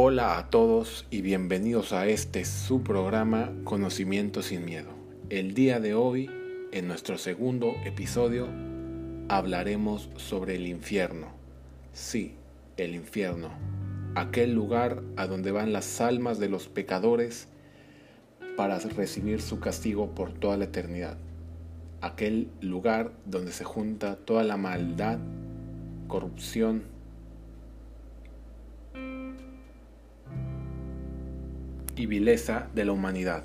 Hola a todos y bienvenidos a este su programa Conocimiento sin Miedo. El día de hoy, en nuestro segundo episodio, hablaremos sobre el infierno. Sí, el infierno, aquel lugar a donde van las almas de los pecadores para recibir su castigo por toda la eternidad. Aquel lugar donde se junta toda la maldad, corrupción, y vileza de la humanidad.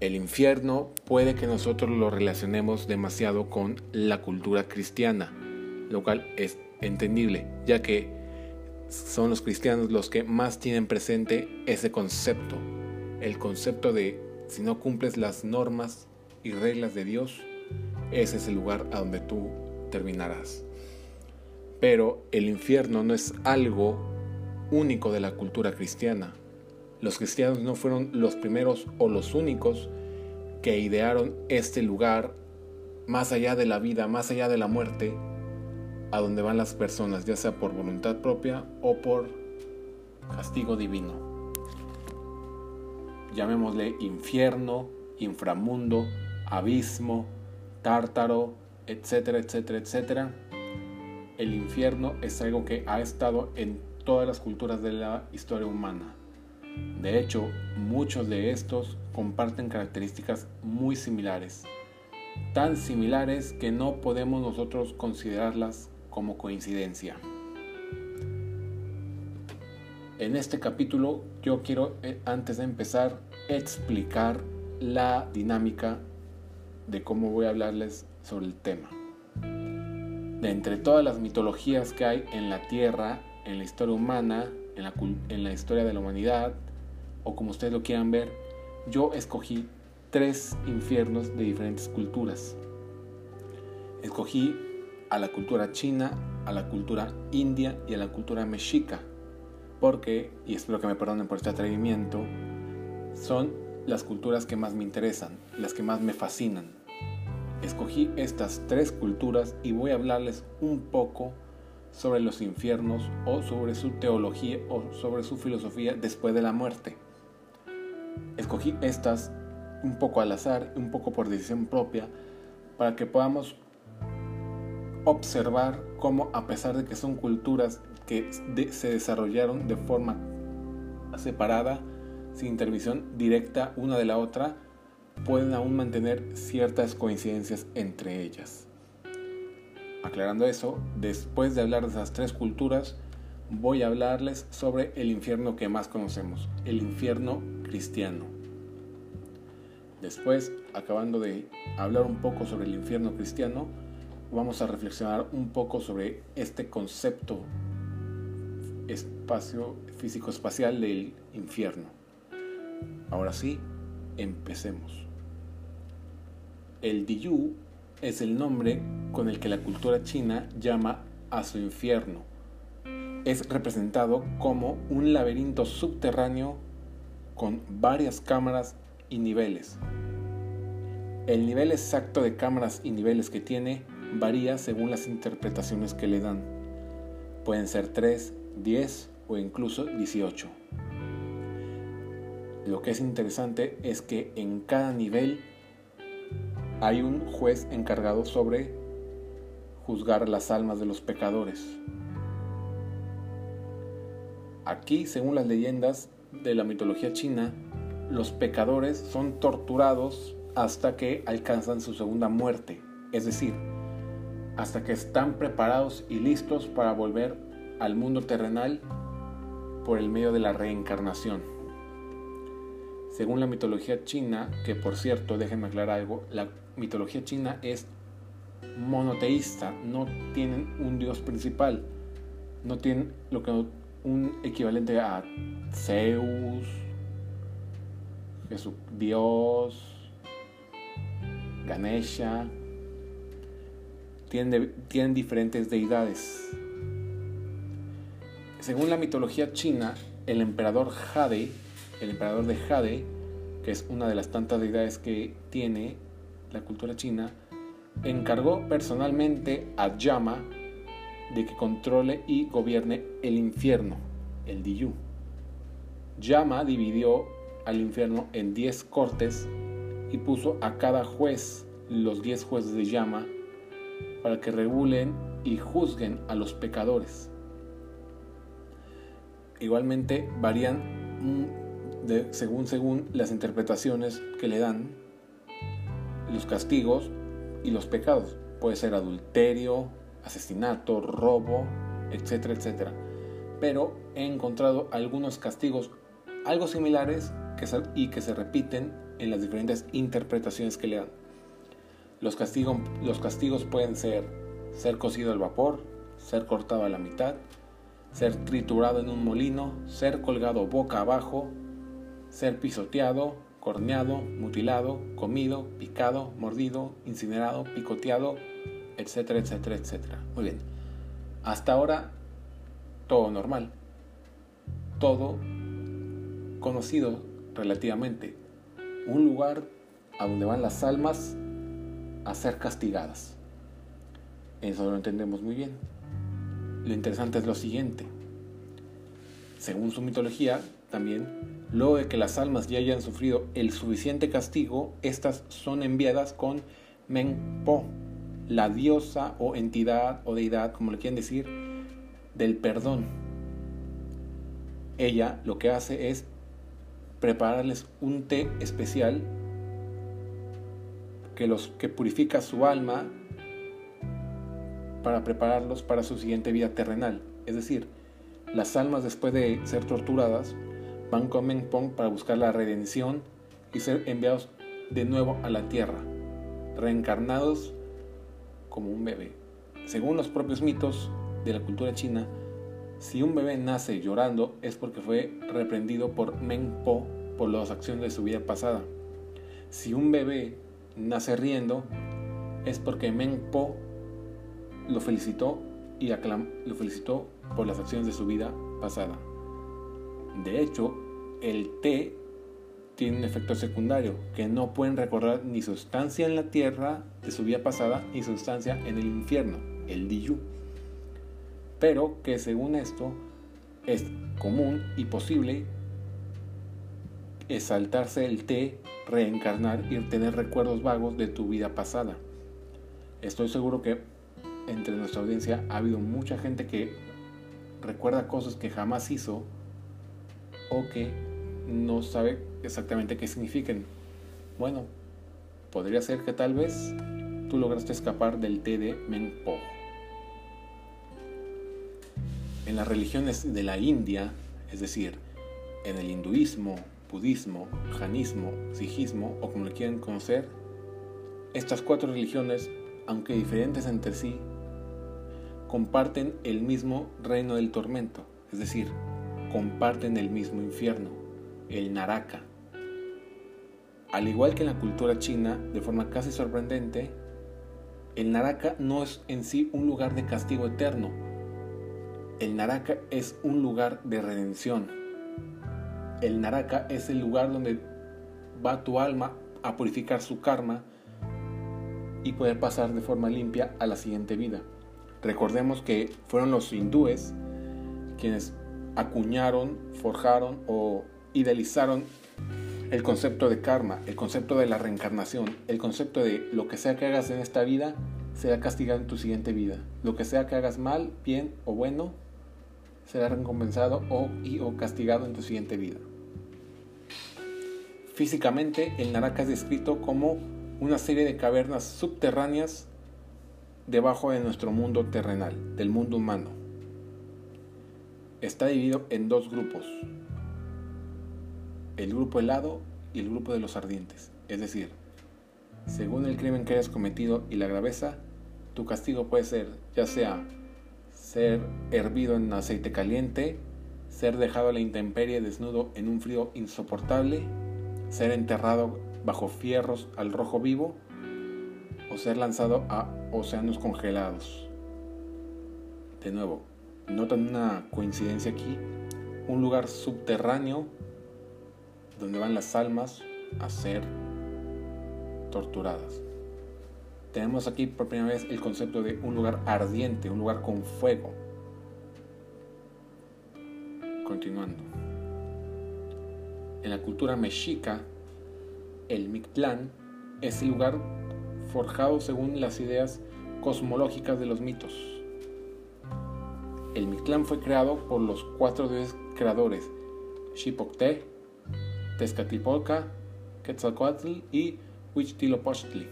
El infierno puede que nosotros lo relacionemos demasiado con la cultura cristiana, lo cual es entendible, ya que son los cristianos los que más tienen presente ese concepto, el concepto de si no cumples las normas y reglas de Dios, ese es el lugar a donde tú terminarás. Pero el infierno no es algo único de la cultura cristiana. Los cristianos no fueron los primeros o los únicos que idearon este lugar más allá de la vida, más allá de la muerte, a donde van las personas, ya sea por voluntad propia o por castigo divino. Llamémosle infierno, inframundo, abismo, tártaro, etcétera, etcétera, etcétera. El infierno es algo que ha estado en todas las culturas de la historia humana. De hecho, muchos de estos comparten características muy similares, tan similares que no podemos nosotros considerarlas como coincidencia. En este capítulo yo quiero, eh, antes de empezar, explicar la dinámica de cómo voy a hablarles sobre el tema. De entre todas las mitologías que hay en la Tierra, en la historia humana, en la, en la historia de la humanidad, o como ustedes lo quieran ver, yo escogí tres infiernos de diferentes culturas. Escogí a la cultura china, a la cultura india y a la cultura mexica, porque, y espero que me perdonen por este atrevimiento, son las culturas que más me interesan, las que más me fascinan. Escogí estas tres culturas y voy a hablarles un poco sobre los infiernos o sobre su teología o sobre su filosofía después de la muerte. Escogí estas un poco al azar, un poco por decisión propia, para que podamos observar cómo a pesar de que son culturas que se desarrollaron de forma separada, sin intervención directa una de la otra, pueden aún mantener ciertas coincidencias entre ellas. Aclarando eso, después de hablar de esas tres culturas, voy a hablarles sobre el infierno que más conocemos, el infierno cristiano. Después, acabando de hablar un poco sobre el infierno cristiano, vamos a reflexionar un poco sobre este concepto espacio físico espacial del infierno. Ahora sí, empecemos. El Diyu es el nombre con el que la cultura china llama a su infierno es representado como un laberinto subterráneo con varias cámaras y niveles. El nivel exacto de cámaras y niveles que tiene varía según las interpretaciones que le dan. Pueden ser 3, 10 o incluso 18. Lo que es interesante es que en cada nivel hay un juez encargado sobre juzgar las almas de los pecadores. Aquí, según las leyendas de la mitología china, los pecadores son torturados hasta que alcanzan su segunda muerte, es decir, hasta que están preparados y listos para volver al mundo terrenal por el medio de la reencarnación. Según la mitología china, que por cierto, déjenme aclarar algo, la mitología china es monoteísta, no tienen un dios principal, no tienen lo que un equivalente a Zeus, Jesús, Dios, Ganesha. Tienen, tienen diferentes deidades. Según la mitología china, el emperador Jade, el emperador de Jade, que es una de las tantas deidades que tiene la cultura china, encargó personalmente a Yama de que controle y gobierne el infierno, el Diyu, Yama dividió al infierno en 10 cortes y puso a cada juez los 10 jueces de Yama para que regulen y juzguen a los pecadores. Igualmente varían de, según, según las interpretaciones que le dan los castigos y los pecados. Puede ser adulterio, asesinato, robo, etcétera, etcétera. Pero he encontrado algunos castigos algo similares que, y que se repiten en las diferentes interpretaciones que le dan. Los, los castigos pueden ser ser cocido al vapor, ser cortado a la mitad, ser triturado en un molino, ser colgado boca abajo, ser pisoteado, corneado, mutilado, comido, picado, mordido, incinerado, picoteado, etcétera, etcétera, etcétera. Muy bien. Hasta ahora, todo normal. Todo conocido relativamente. Un lugar a donde van las almas a ser castigadas. Eso lo entendemos muy bien. Lo interesante es lo siguiente. Según su mitología, también, luego de que las almas ya hayan sufrido el suficiente castigo, estas son enviadas con Menpo, la diosa o entidad o deidad, como le quieren decir, del perdón. Ella lo que hace es prepararles un té especial que, los, que purifica su alma para prepararlos para su siguiente vida terrenal. Es decir, las almas después de ser torturadas van con Menpong para buscar la redención y ser enviados de nuevo a la tierra, reencarnados como un bebé. Según los propios mitos de la cultura china, si un bebé nace llorando es porque fue reprendido por Menpo por las acciones de su vida pasada. Si un bebé nace riendo es porque Menpo lo felicitó y lo felicitó por las acciones de su vida pasada. De hecho, el té tiene un efecto secundario, que no pueden recordar ni su estancia en la tierra de su vida pasada, ni su estancia en el infierno, el Diyu. Pero que según esto es común y posible saltarse el té, reencarnar y tener recuerdos vagos de tu vida pasada. Estoy seguro que entre nuestra audiencia ha habido mucha gente que recuerda cosas que jamás hizo o que no sabe exactamente qué significan. Bueno, podría ser que tal vez tú lograste escapar del té de Menpo. En las religiones de la India, es decir, en el hinduismo, budismo, janismo, sijismo o como le quieran conocer, estas cuatro religiones, aunque diferentes entre sí, comparten el mismo reino del tormento, es decir, comparten el mismo infierno, el Naraka. Al igual que en la cultura china, de forma casi sorprendente, el Naraka no es en sí un lugar de castigo eterno. El Naraka es un lugar de redención. El Naraka es el lugar donde va tu alma a purificar su karma y poder pasar de forma limpia a la siguiente vida. Recordemos que fueron los hindúes quienes acuñaron, forjaron o idealizaron el concepto de karma, el concepto de la reencarnación, el concepto de lo que sea que hagas en esta vida será castigado en tu siguiente vida. Lo que sea que hagas mal, bien o bueno, será recompensado o, o castigado en tu siguiente vida. Físicamente, el Naraka es descrito como una serie de cavernas subterráneas debajo de nuestro mundo terrenal, del mundo humano. Está dividido en dos grupos, el grupo helado y el grupo de los ardientes. Es decir, según el crimen que hayas cometido y la graveza, tu castigo puede ser ya sea ser hervido en aceite caliente, ser dejado a la intemperie desnudo en un frío insoportable, ser enterrado bajo fierros al rojo vivo, o ser lanzado a océanos congelados. De nuevo, notan una coincidencia aquí, un lugar subterráneo donde van las almas a ser torturadas. Tenemos aquí por primera vez el concepto de un lugar ardiente, un lugar con fuego. Continuando. En la cultura mexica, el Mictlán es el lugar forjado según las ideas cosmológicas de los mitos. El Mictlán fue creado por los cuatro dioses creadores, Xipocte, Tezcatlipoca, Quetzalcoatl y Huitzilopochtli.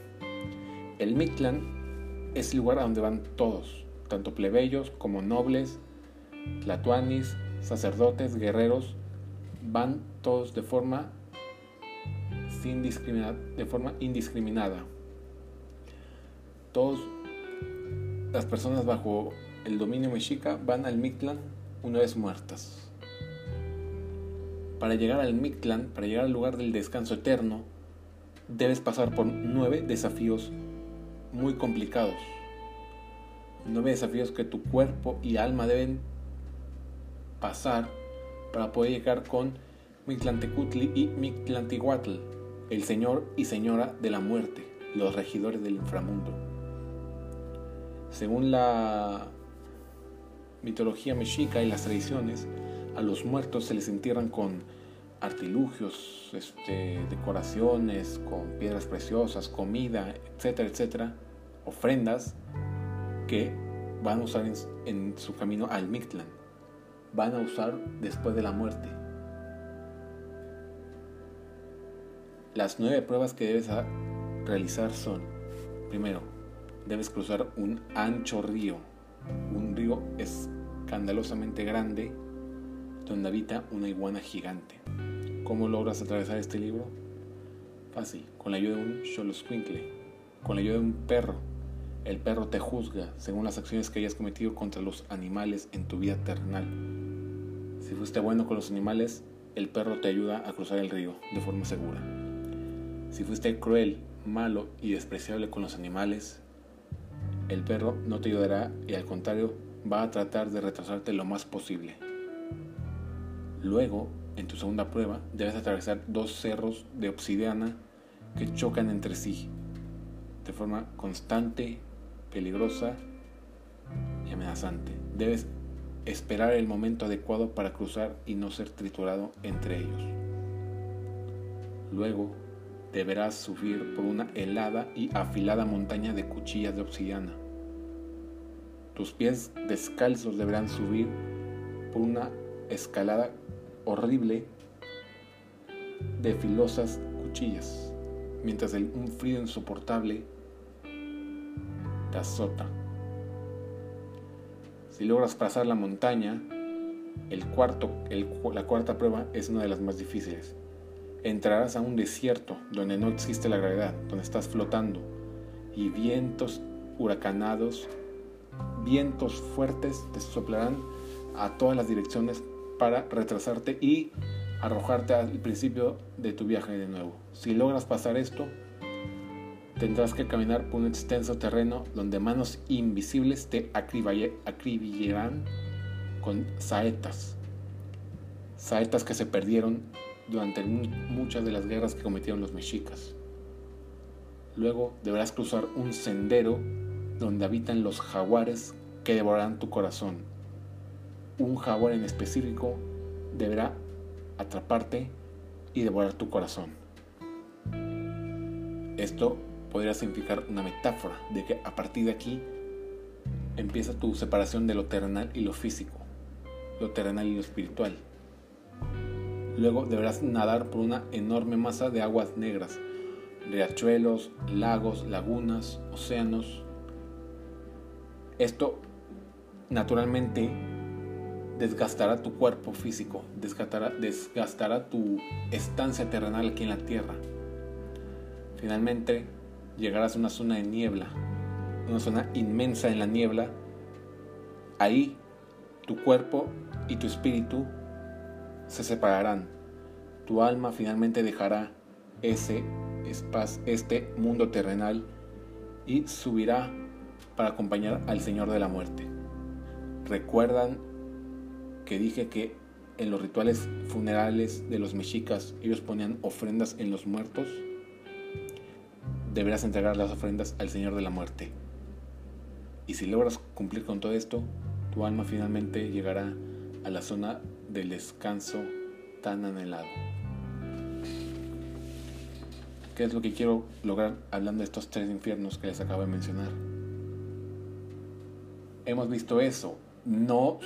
El Mictlán es el lugar a donde van todos, tanto plebeyos como nobles, tlatoanis, sacerdotes, guerreros, van todos de forma, de forma indiscriminada. Todas las personas bajo el dominio mexica van al Mictlán una vez muertas. Para llegar al Mictlán, para llegar al lugar del descanso eterno, debes pasar por nueve desafíos muy complicados. Nueve desafíos que tu cuerpo y alma deben pasar para poder llegar con Mictlantecutli y Mictlantihuatl, el señor y señora de la muerte, los regidores del inframundo. Según la mitología mexica y las tradiciones, a los muertos se les entierran con artilugios, este, decoraciones, con piedras preciosas, comida, etcétera, etcétera, ofrendas que van a usar en, su camino al Mictlán, van a usar después de la muerte. Las nueve pruebas que debes realizar son, primero, debes cruzar un ancho río, un río escandalosamente grande donde habita una iguana gigante. ¿Cómo logras atravesar este libro? Fácil, con la ayuda de un Xoloscuincle, con la ayuda de un perro. El perro te juzga según las acciones que hayas cometido contra los animales en tu vida terrenal. Si fuiste bueno con los animales, el perro te ayuda a cruzar el río de forma segura. Si fuiste cruel, malo y despreciable con los animales, el perro no te ayudará y al contrario va a tratar de retrasarte lo más posible. Luego, en tu segunda prueba, debes atravesar dos cerros de obsidiana que chocan entre sí de forma constante, peligrosa y amenazante. Debes esperar el momento adecuado para cruzar y no ser triturado entre ellos. Luego, deberás subir por una helada y afilada montaña de cuchillas de obsidiana. Tus pies descalzos deberán subir por una escalada horrible de filosas cuchillas, mientras un frío insoportable te azota. Si logras pasar la montaña, el la cuarta prueba es una de las más difíciles. Entrarás a un desierto donde no existe la gravedad, donde estás flotando, y vientos huracanados, vientos fuertes te soplarán a todas las direcciones para retrasarte y arrojarte al principio de tu viaje de nuevo. Si logras pasar esto, tendrás que caminar por un extenso terreno donde manos invisibles te acribillarán con saetas. Saetas que se perdieron durante muchas de las guerras que cometieron los mexicas. Luego deberás cruzar un sendero donde habitan los jaguares que devorarán tu corazón un jaguar en específico deberá atraparte y devorar tu corazón. Esto podría significar una metáfora de que a partir de aquí empieza tu separación de lo terrenal y lo físico, lo terrenal y lo espiritual. Luego deberás nadar por una enorme masa de aguas negras, riachuelos, lagos, lagunas, océanos. Esto naturalmente desgastará tu cuerpo físico, desgastará, desgastará tu estancia terrenal aquí en la tierra. Finalmente llegarás a una zona de niebla, una zona inmensa en la niebla. Ahí tu cuerpo y tu espíritu se separarán. Tu alma finalmente dejará ese espacio, este mundo terrenal y subirá para acompañar al Señor de la muerte. Recuerdan que dije que en los rituales funerales de los mexicas ellos ponían ofrendas en los muertos, deberás entregar las ofrendas al Señor de la muerte. Y si logras cumplir con todo esto, tu alma finalmente llegará a la zona del descanso tan anhelado. ¿Qué es lo que quiero lograr hablando de estos tres infiernos que les acabo de mencionar? Hemos visto eso. No,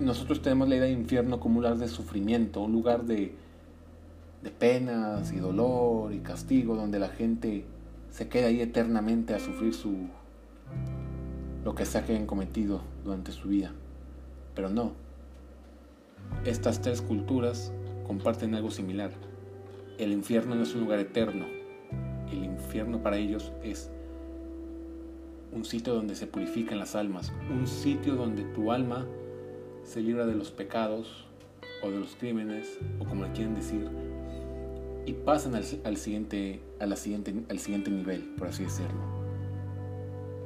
nosotros tenemos la idea de infierno como un lugar de sufrimiento, un lugar de, de penas y dolor y castigo, donde la gente se queda ahí eternamente a sufrir su lo que sea que hayan cometido durante su vida. Pero no. Estas tres culturas comparten algo similar. El infierno no es un lugar eterno. El infierno para ellos es un sitio donde se purifican las almas, un sitio donde tu alma se libra de los pecados o de los crímenes, o como le quieren decir, y pasan al, siguiente, a la siguiente, al siguiente nivel, por así decirlo.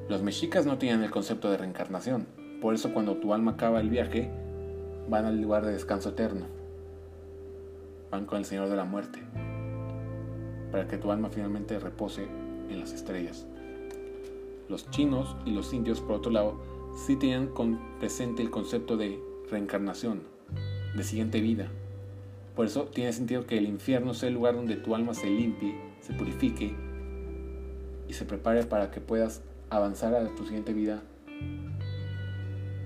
Los mexicas no tienen el concepto de reencarnación, por eso cuando tu alma acaba el viaje, van al lugar de descanso eterno van con el Señor de la muerte, para que tu alma finalmente repose en las estrellas. Los chinos y los indios, por otro lado, sí con presente el concepto de reencarnación, de siguiente vida. Por eso tiene sentido que el infierno sea el lugar donde tu alma se limpie, se purifique y se prepare para que puedas avanzar a tu siguiente vida.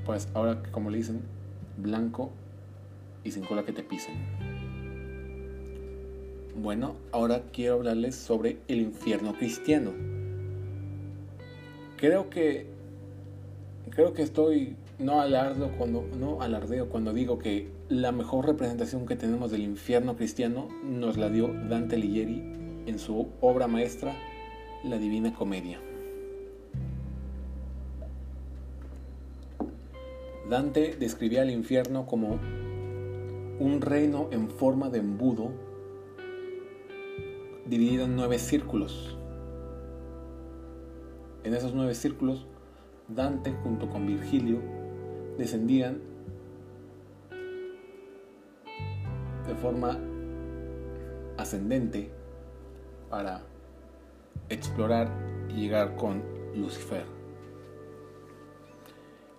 Pues ahora, como le dicen, blanco y sin cola que te pisen. Bueno, ahora quiero hablarles sobre el infierno cristiano. Creo que creo que estoy no alardeo cuando digo que la mejor representación que tenemos del infierno cristiano nos la dio Dante Alighieri en su obra maestra La Divina Comedia. Dante describía el infierno como un reino en forma de embudo dividido en nueve círculos. En esos nueve círculos, Dante junto con Virgilio descendían de forma ascendente para explorar y llegar con Lucifer.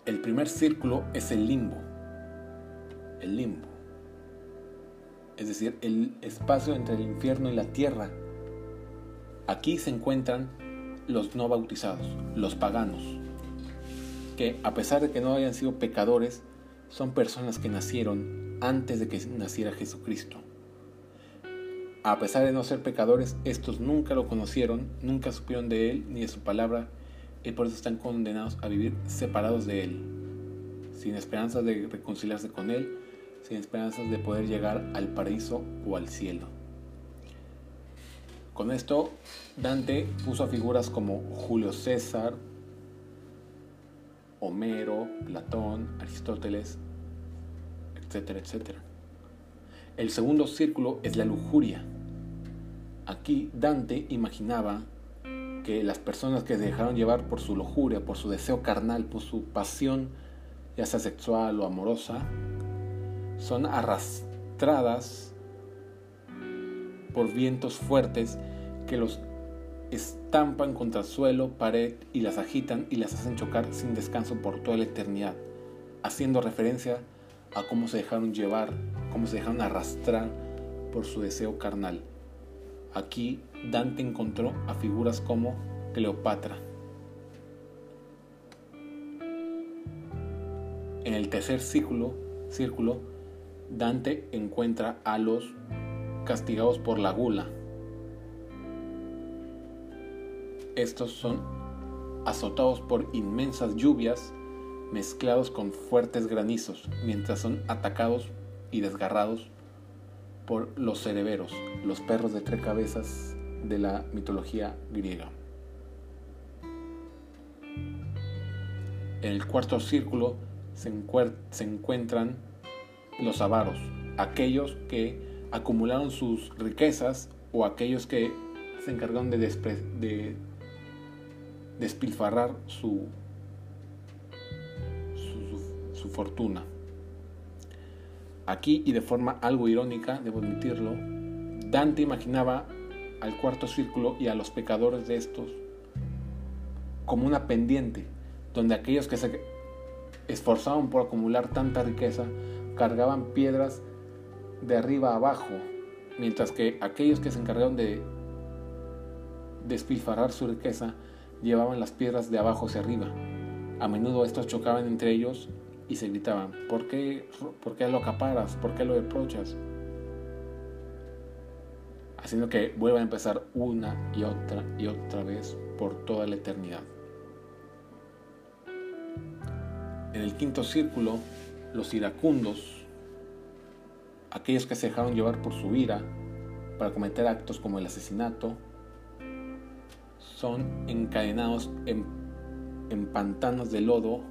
El primer círculo es el limbo. El limbo es decir, el espacio entre el infierno y la tierra. Aquí se encuentran los no bautizados, los paganos, que a pesar de que no hayan sido pecadores, son personas que nacieron antes de que naciera Jesucristo. A pesar de no ser pecadores, estos nunca lo conocieron, nunca supieron de Él ni de su palabra, y por eso están condenados a vivir separados de Él, sin esperanza de reconciliarse con Él sin esperanzas de poder llegar al paraíso o al cielo. Con esto, Dante puso a figuras como Julio César, Homero, Platón, Aristóteles, etcétera, etcétera. El segundo círculo es la lujuria. Aquí Dante imaginaba que las personas que se dejaron llevar por su lujuria, por su deseo carnal, por su pasión, ya sea sexual o amorosa, son arrastradas por vientos fuertes que los estampan contra el suelo, pared y las agitan y las hacen chocar sin descanso por toda la eternidad, haciendo referencia a cómo se dejaron llevar, cómo se dejaron arrastrar por su deseo carnal. Aquí Dante encontró a figuras como Cleopatra. En el tercer círculo, círculo Dante encuentra a los castigados por la gula. Estos son azotados por inmensas lluvias mezclados con fuertes granizos, mientras son atacados y desgarrados por los cereberos, los perros de tres cabezas de la mitología griega. En el cuarto círculo se, encuentran los avaros, aquellos que acumularon sus riquezas o aquellos que se encargaron de, de despilfarrar su, su, fortuna. Aquí, y de forma algo irónica, debo admitirlo, Dante imaginaba al cuarto círculo y a los pecadores de estos como una pendiente, donde aquellos que se esforzaban por acumular tanta riqueza cargaban piedras de arriba a abajo, mientras que aquellos que se encargaron de despilfarrar su riqueza, llevaban las piedras de abajo hacia arriba. A menudo estos chocaban entre ellos y se gritaban, ¿por qué, ¿por qué lo acaparas? ¿Por qué lo reprochas? Haciendo que vuelvan a empezar una y otra y otra vez por toda la eternidad. En el quinto círculo, los iracundos, aquellos que se dejaron llevar por su ira para cometer actos como el asesinato, son encadenados en, en pantanos de lodo,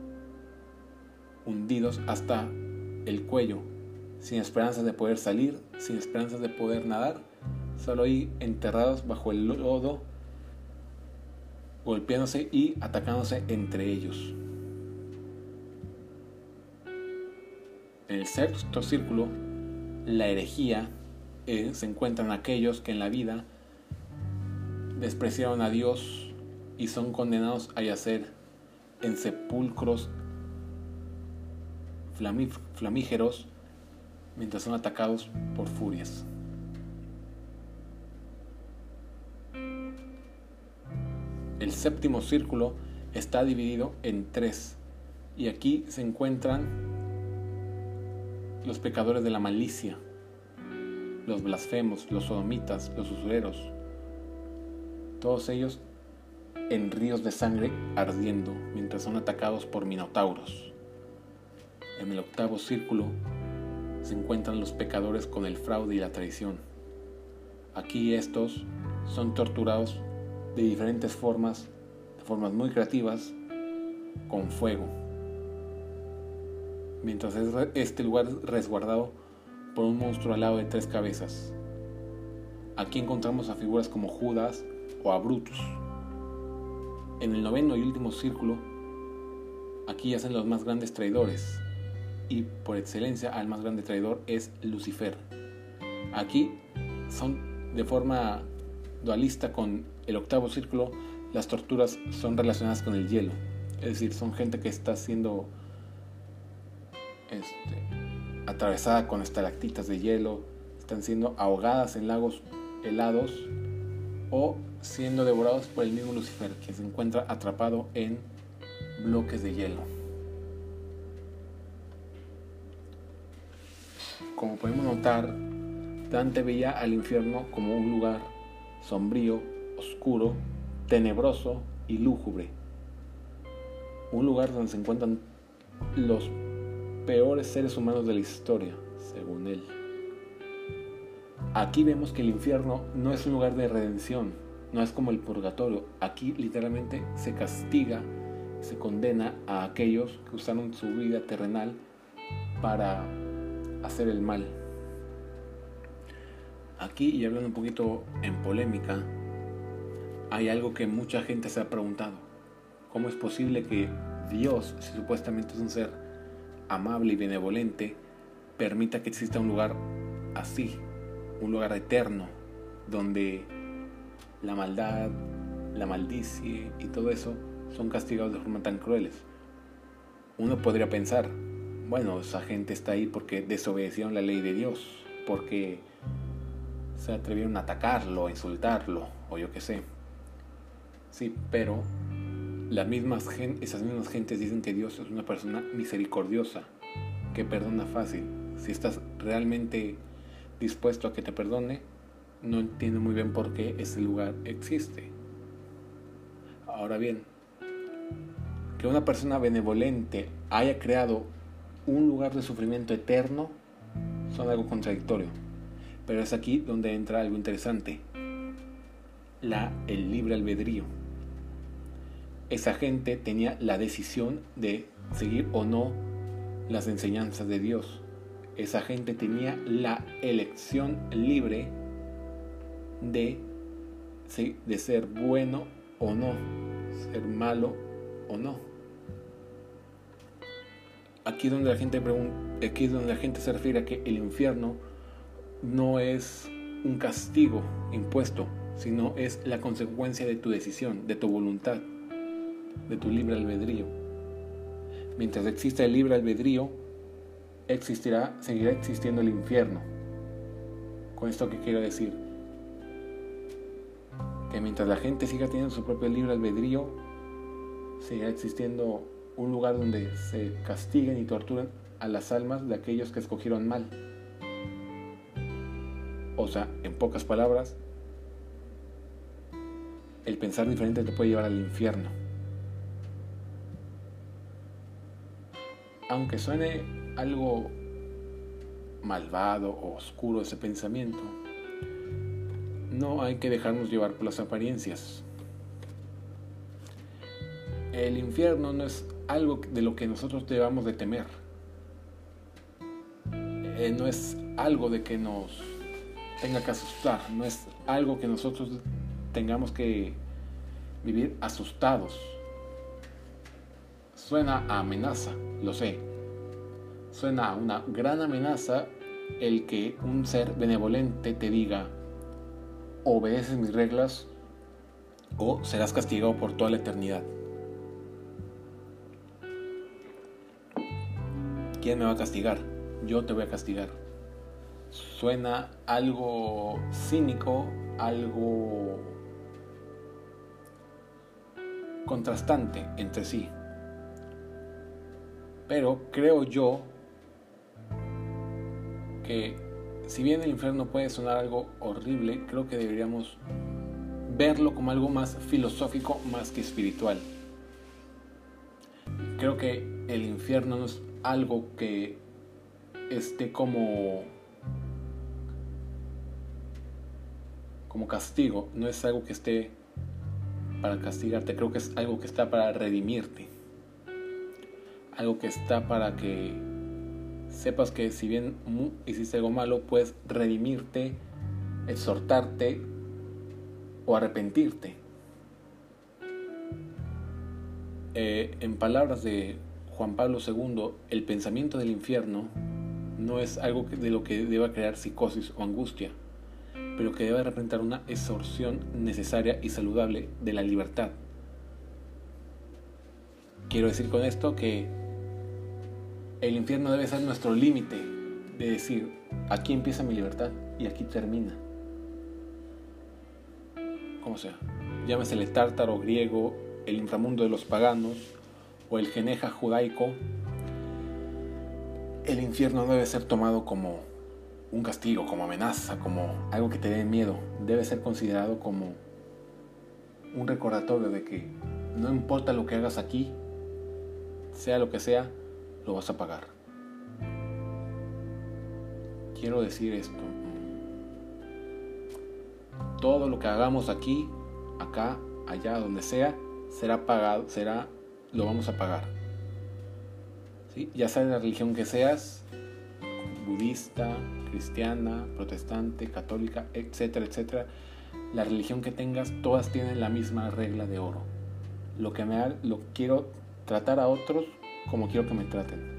hundidos hasta el cuello, sin esperanzas de poder salir, sin esperanzas de poder nadar, solo ahí enterrados bajo el lodo, golpeándose y atacándose entre ellos. En el sexto círculo, la herejía eh, se encuentran aquellos que en la vida despreciaron a Dios y son condenados a yacer en sepulcros flamígeros mientras son atacados por furias. El séptimo círculo está dividido en tres y aquí se encuentran los pecadores de la malicia, los blasfemos, los sodomitas, los usureros, todos ellos en ríos de sangre ardiendo mientras son atacados por minotauros. En el octavo círculo se encuentran los pecadores con el fraude y la traición. Aquí estos son torturados de diferentes formas, de formas muy creativas, con fuego mientras es este lugar resguardado por un monstruo alado de tres cabezas. Aquí encontramos a figuras como Judas o a Brutus. En el noveno y último círculo, aquí yacen los más grandes traidores, y por excelencia al más grande traidor es Lucifer. Aquí son de forma dualista con el octavo círculo, las torturas son relacionadas con el hielo, es decir, son gente que está siendo este, atravesada con estalactitas de hielo, están siendo ahogadas en lagos helados o siendo devorados por el mismo Lucifer, que se encuentra atrapado en bloques de hielo. Como podemos notar, Dante veía al infierno como un lugar sombrío, oscuro, tenebroso y lúgubre. Un lugar donde se encuentran los peores seres humanos de la historia, según él. Aquí vemos que el infierno no es un lugar de redención, no es como el purgatorio. Aquí literalmente se castiga, se condena a aquellos que usaron su vida terrenal para hacer el mal. Aquí, y hablando un poquito en polémica, hay algo que mucha gente se ha preguntado. ¿Cómo es posible que Dios, si supuestamente es un ser amable y benevolente, permita que exista un lugar así, un lugar eterno, donde la maldad, la maldicie y todo eso son castigados de forma tan crueles. Uno podría pensar, bueno, esa gente está ahí porque desobedecieron la ley de Dios, porque se atrevieron a atacarlo, a insultarlo, o yo qué sé. Sí, pero las mismas esas mismas gentes dicen que Dios es una persona misericordiosa, que perdona fácil. Si estás realmente dispuesto a que te perdone, no entiendo muy bien por qué ese lugar existe. Ahora bien, que una persona benevolente haya creado un lugar de sufrimiento eterno son algo contradictorio. Pero es aquí donde entra algo interesante. La, el libre albedrío esa gente tenía la decisión de seguir o no las enseñanzas de Dios. Esa gente tenía la elección libre de, de ser bueno o no, ser malo o no. Aquí es donde la gente aquí es donde la gente se refiere a que el infierno no es un castigo impuesto, sino es la consecuencia de tu decisión, de tu voluntad de tu libre albedrío. Mientras exista el libre albedrío, existirá, seguirá existiendo el infierno. Con esto que quiero decir, que mientras la gente siga teniendo su propio libre albedrío, siga existiendo un lugar donde se castiguen y torturen a las almas de aquellos que escogieron mal. O sea, en pocas palabras, el pensar diferente te puede llevar al infierno. Aunque suene algo malvado o oscuro ese pensamiento, no hay que dejarnos llevar por las apariencias. El infierno no es algo de lo que nosotros debamos de temer. Eh, no es algo de que nos tenga que asustar, no es algo que nosotros tengamos que vivir asustados. Suena a amenaza, lo sé. Suena a una gran amenaza el que un ser benevolente te diga, obedeces mis reglas o serás castigado por toda la eternidad. ¿Quién me va a castigar? Yo te voy a castigar. Suena algo cínico, algo contrastante entre sí. Pero creo yo que si bien el infierno puede sonar algo horrible, creo que deberíamos verlo como algo más filosófico más que espiritual. Creo que el infierno no es algo que esté como como castigo, no es algo que esté para castigarte, creo que es algo que está para redimirte. Algo que está para que sepas que si bien hiciste algo malo, puedes redimirte, exhortarte o arrepentirte. Eh, en palabras de Juan Pablo II, el pensamiento del infierno no es algo de lo que deba crear psicosis o angustia, pero que debe representar una exorción necesaria y saludable de la libertad. Quiero decir con esto que el infierno debe ser nuestro límite de decir, aquí empieza mi libertad y aquí termina. Como sea, llámese el tártaro griego, el inframundo de los paganos o el geneja judaico, el infierno debe ser tomado como un castigo, como amenaza, como algo que te dé miedo. Debe ser considerado como un recordatorio de que no importa lo que hagas aquí, sea lo que sea, lo vas a pagar. Quiero decir esto. Todo lo que hagamos aquí, acá, allá, donde sea, será pagado, será, lo vamos a pagar. ¿Sí? Ya sea la religión que seas, budista, cristiana, protestante, católica, etcétera, etcétera, la religión que tengas, todas tienen la misma regla de oro. Lo que me ha, lo quiero tratar a otros como quiero que me traten.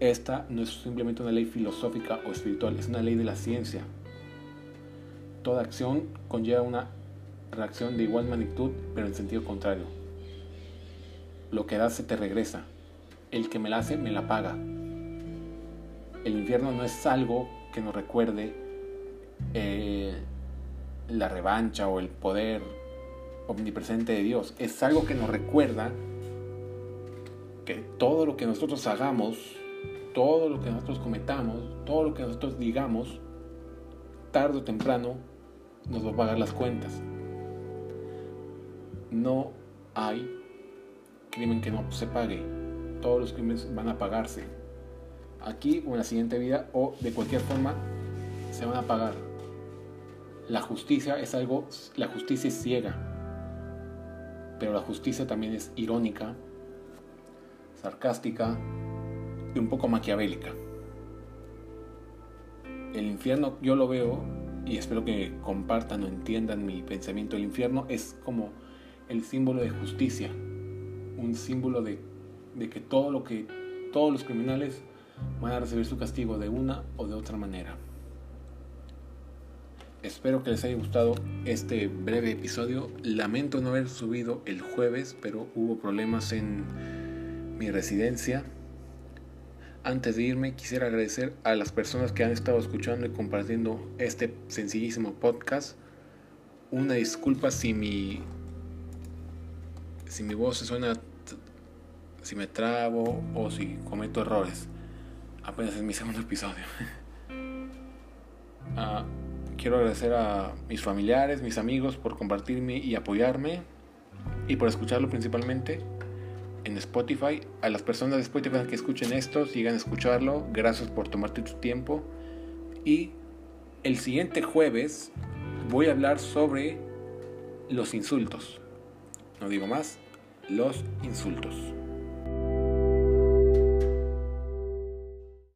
Esta no es simplemente una ley filosófica o espiritual, es una ley de la ciencia. Toda acción conlleva una reacción de igual magnitud, pero en sentido contrario. Lo que das se te regresa. El que me la hace, me la paga. El infierno no es algo que nos recuerde eh, la revancha o el poder omnipresente de Dios. Es algo que nos recuerda todo lo que nosotros hagamos, todo lo que nosotros cometamos, todo lo que nosotros digamos, tarde o temprano nos va a pagar las cuentas. No hay crimen que no se pague. Todos los crímenes van a pagarse. Aquí o en la siguiente vida o de cualquier forma se van a pagar. La justicia es algo, la justicia es ciega, pero la justicia también es irónica sarcástica y un poco maquiavélica. El infierno yo lo veo y espero que compartan o entiendan mi pensamiento. El infierno es como el símbolo de justicia, un símbolo de, de que todo lo que todos los criminales van a recibir su castigo de una o de otra manera. Espero que les haya gustado este breve episodio. Lamento no haber subido el jueves, pero hubo problemas en mi residencia. Antes de irme, quisiera agradecer a las personas que han estado escuchando y compartiendo este sencillísimo podcast. una disculpa si mi si mi voz se suena si me trabo o si cometo errores. Apenas es mi segundo episodio. Ah, quiero agradecer a mis familiares, mis amigos por compartirme y apoyarme y por escucharlo principalmente en Spotify. A las personas de Spotify que escuchen esto, sigan a escucharlo. Gracias por tomarte tu tiempo. Y el siguiente jueves voy a hablar sobre los insultos. No digo más, los insultos.